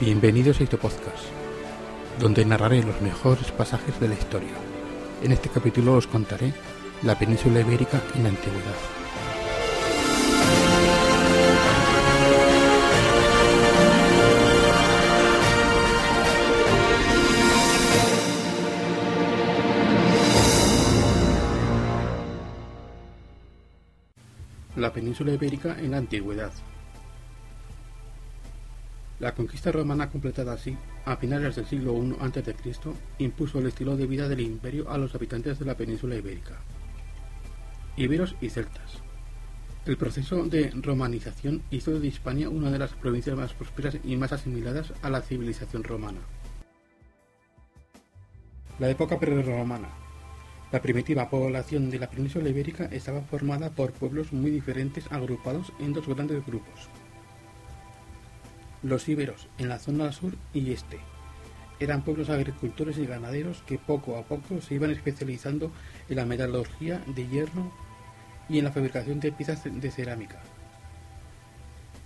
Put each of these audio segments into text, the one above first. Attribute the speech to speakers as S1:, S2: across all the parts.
S1: Bienvenidos a este podcast, donde narraré los mejores pasajes de la historia. En este capítulo os contaré la península ibérica en la antigüedad. La península ibérica en la antigüedad. La conquista romana completada así, a finales del siglo I a.C., impuso el estilo de vida del imperio a los habitantes de la península ibérica, iberos y celtas. El proceso de romanización hizo de Hispania una de las provincias más prósperas y más asimiladas a la civilización romana. La época prerromana. La primitiva población de la península ibérica estaba formada por pueblos muy diferentes agrupados en dos grandes grupos, los íberos, en la zona sur y este, eran pueblos agricultores y ganaderos que poco a poco se iban especializando en la metalurgia de hierro y en la fabricación de piezas de cerámica.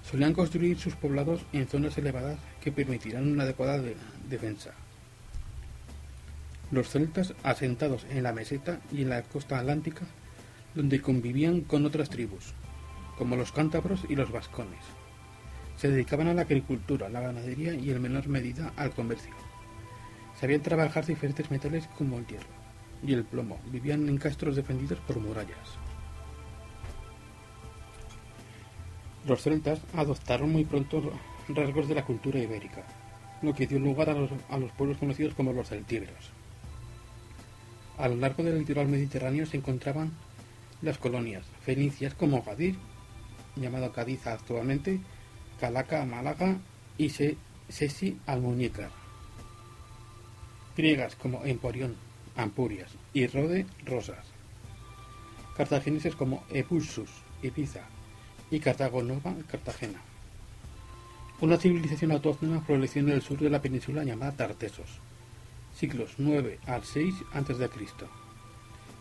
S1: Solían construir sus poblados en zonas elevadas que permitirán una adecuada defensa. Los celtas asentados en la meseta y en la costa atlántica, donde convivían con otras tribus, como los cántabros y los vascones. Se dedicaban a la agricultura, la ganadería y en menor medida al comercio. Sabían trabajar diferentes metales como el hierro y el plomo. Vivían en castros defendidos por murallas. Los celtas adoptaron muy pronto rasgos de la cultura ibérica, lo que dio lugar a los, a los pueblos conocidos como los celtíberos. A lo largo del litoral mediterráneo se encontraban las colonias fenicias como Gadir, llamado Cádiz actualmente, Calaca Málaga y Sesi Almuñécar. Griegas como Emporión, Ampurias y Rode Rosas. Cartagineses como Epulsus, Ibiza y Cartago Nova, Cartagena. Una civilización autóctona floreció en el sur de la península llamada Tartesos, siglos 9 al 6 a.C.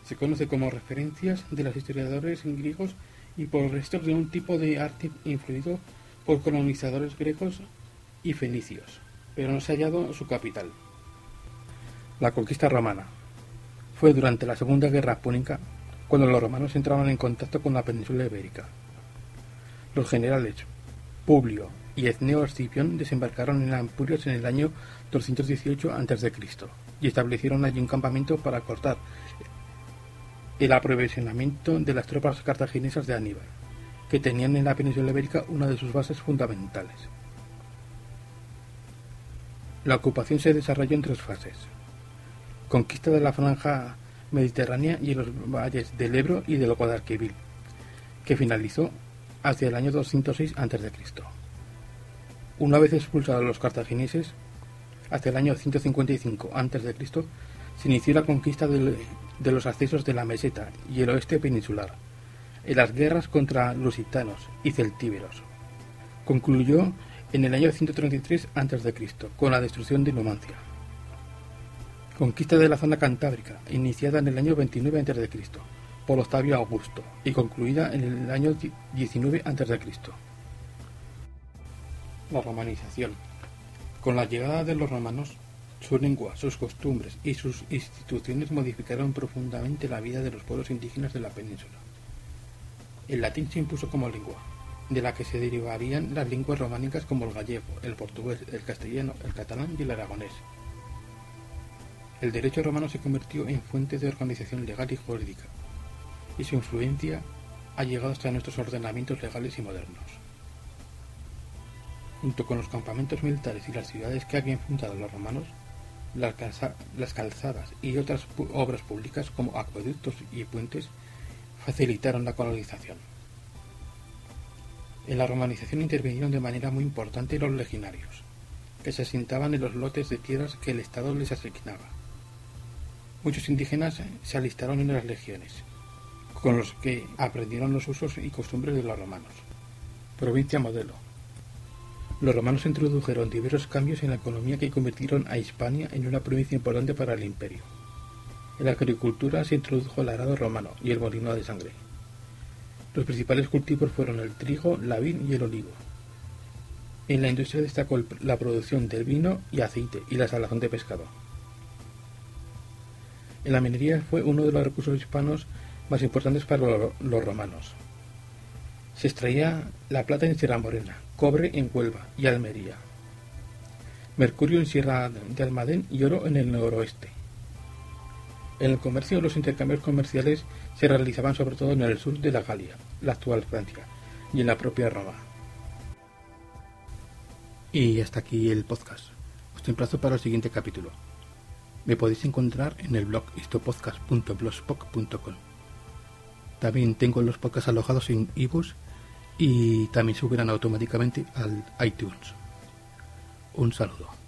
S1: Se conoce como referencias de los historiadores griegos y por restos de un tipo de arte influido por colonizadores grecos y fenicios, pero no se ha hallado su capital. La conquista romana fue durante la Segunda Guerra Púnica cuando los romanos entraban en contacto con la península ibérica. Los generales Publio y Etneo Escipión desembarcaron en Ampurios en el año 218 a.C. y establecieron allí un campamento para cortar el aprovisionamiento de las tropas cartaginesas de Aníbal que tenían en la península ibérica una de sus bases fundamentales. La ocupación se desarrolló en tres fases. Conquista de la franja mediterránea y los valles del Ebro y del Guadalquivir, que finalizó hacia el año 206 a.C. Una vez expulsados los cartagineses, hacia el año 155 a.C., se inició la conquista de los accesos de la meseta y el oeste peninsular, en las guerras contra lusitanos y celtíberos. Concluyó en el año 133 a.C., con la destrucción de Numancia. Conquista de la zona cantábrica, iniciada en el año 29 a.C., por Octavio Augusto, y concluida en el año 19 a.C. La romanización. Con la llegada de los romanos, su lengua, sus costumbres y sus instituciones modificaron profundamente la vida de los pueblos indígenas de la península. El latín se impuso como lengua, de la que se derivarían las lenguas románicas como el gallego, el portugués, el castellano, el catalán y el aragonés. El derecho romano se convirtió en fuente de organización legal y jurídica, y su influencia ha llegado hasta nuestros ordenamientos legales y modernos. Junto con los campamentos militares y las ciudades que habían fundado los romanos, las, calzadas y otras obras públicas como acueductos y puentes facilitaron la colonización. En la romanización intervinieron de manera muy importante los legionarios, que se asentaban en los lotes de tierras que el Estado les asignaba. Muchos indígenas se alistaron en las legiones, con los que aprendieron los usos y costumbres de los romanos. Provincia modelo. Los romanos introdujeron diversos cambios en la economía que convirtieron a Hispania en una provincia importante para el imperio. En la agricultura se introdujo el arado romano y el molino de sangre. Los principales cultivos fueron el trigo, la vid y el olivo. En la industria destacó la producción del vino y aceite y la salazón de pescado. En la minería fue uno de los recursos hispanos más importantes para los romanos. Se extraía la plata en Sierra Morena, cobre en Huelva y Almería, mercurio en Sierra de Almadén y oro en el noroeste. En el comercio, los intercambios comerciales se realizaban sobre todo en el sur de la Galia, la actual Francia, y en la propia Roma. Y hasta aquí el podcast. Os emplazo para el siguiente capítulo. Me podéis encontrar en el blog histopodcast.blogspot.com. También tengo los podcasts alojados en ebooks y también subirán automáticamente al iTunes. Un saludo.